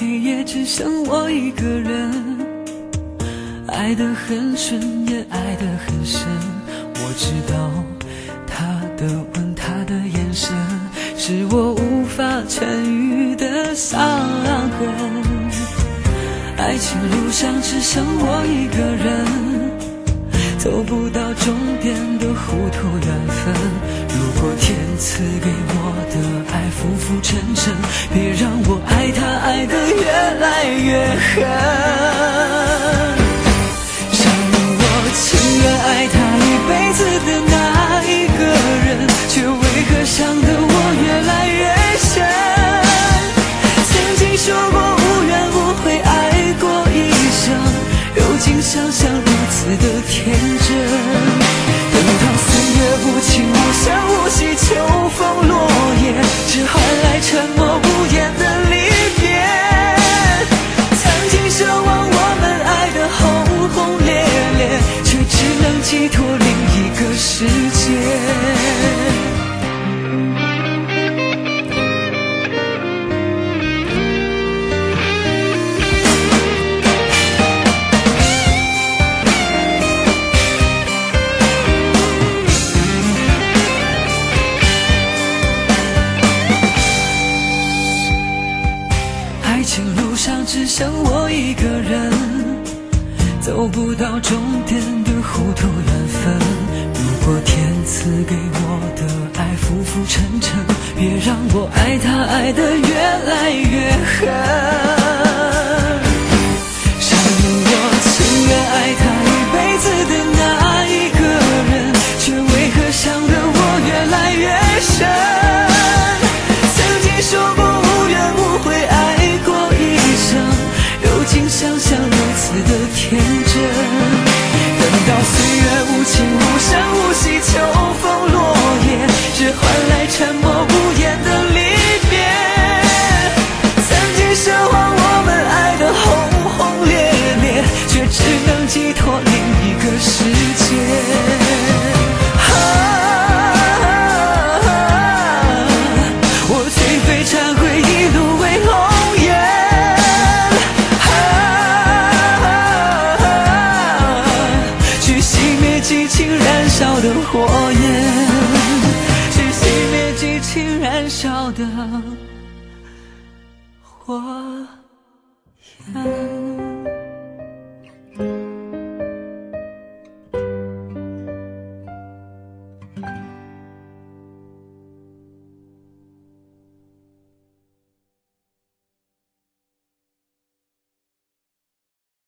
黑夜只剩我一个人，爱的很深，也爱的很深。我知道他的吻，他的眼神，是我无法痊愈的伤痕。爱情路上只剩我一个人，走不到终点的糊涂缘分。如果天赐。寄托另一个世界。爱情路上只剩我一个人，走不到终点的。糊涂缘分，如果天赐给我的爱浮浮沉沉，别让我爱他爱得越来越狠。等。到岁月无情无声无息，秋风落叶，只换来沉默燃烧的火焰，去熄灭激情燃烧的火焰。